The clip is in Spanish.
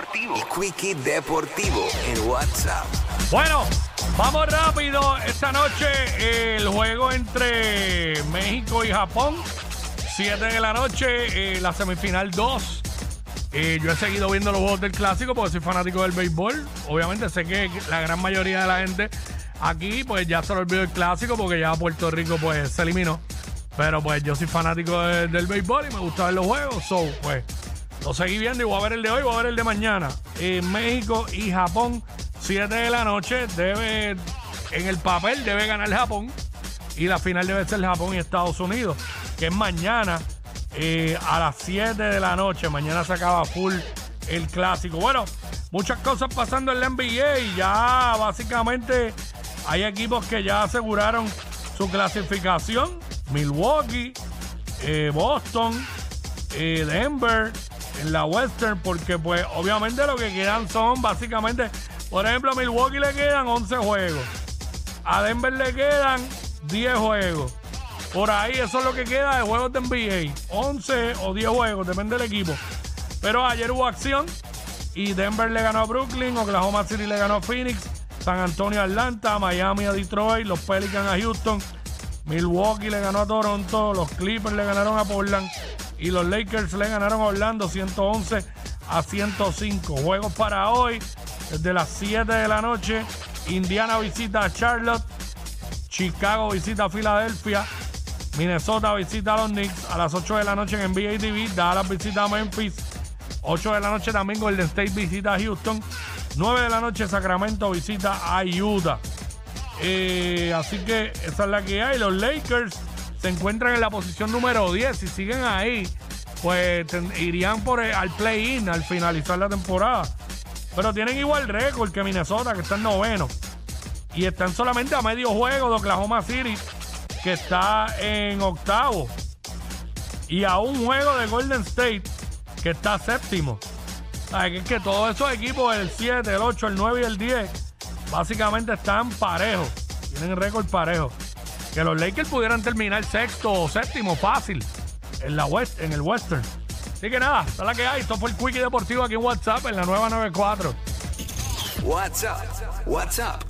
Deportivo. El Quickie Deportivo en WhatsApp. Bueno, vamos rápido. Esta noche el juego entre México y Japón. 7 de la noche, eh, la semifinal 2. Eh, yo he seguido viendo los juegos del clásico porque soy fanático del béisbol. Obviamente sé que la gran mayoría de la gente aquí pues ya se lo olvidó el clásico porque ya Puerto Rico pues se eliminó. Pero pues yo soy fanático de- del béisbol y me gusta ver los juegos. So, pues lo seguí viendo y voy a ver el de hoy, voy a ver el de mañana. Eh, México y Japón, 7 de la noche. Debe, en el papel debe ganar Japón. Y la final debe ser Japón y Estados Unidos, que es mañana eh, a las 7 de la noche. Mañana se acaba full el clásico. Bueno, muchas cosas pasando en la NBA ya básicamente hay equipos que ya aseguraron su clasificación. Milwaukee, eh, Boston, eh, Denver, en la Western, porque pues obviamente lo que quedan son básicamente, por ejemplo, a Milwaukee le quedan 11 juegos, a Denver le quedan 10 juegos. Por ahí eso es lo que queda de juegos de NBA, 11 o 10 juegos, depende del equipo. Pero ayer hubo acción y Denver le ganó a Brooklyn, Oklahoma City le ganó a Phoenix, San Antonio a Atlanta, Miami a Detroit, los Pelicans a Houston, Milwaukee le ganó a Toronto, los Clippers le ganaron a Portland y los Lakers le ganaron a Orlando 111 a 105. Juegos para hoy, desde las 7 de la noche, Indiana visita a Charlotte, Chicago visita a Filadelfia, Minnesota visita a los Knicks a las 8 de la noche en NBA TV, Dallas visita a Memphis, 8 de la noche también Golden State visita a Houston, 9 de la noche Sacramento visita a Utah. Eh, así que esa es la que hay. Los Lakers se encuentran en la posición número 10. Si siguen ahí, pues irían por el- al play-in al finalizar la temporada. Pero tienen igual récord que Minnesota, que está en noveno. Y están solamente a medio juego de Oklahoma City, que está en octavo. Y a un juego de Golden State, que está séptimo. Es que todos esos equipos, el 7, el 8, el 9 y el 10, básicamente están parejos. Tienen récord parejo. Que los Lakers pudieran terminar sexto o séptimo fácil en, la West, en el Western. Así que nada, esta es la que hay. Esto fue el Quickie Deportivo aquí en WhatsApp en la nueva 94. WhatsApp. WhatsApp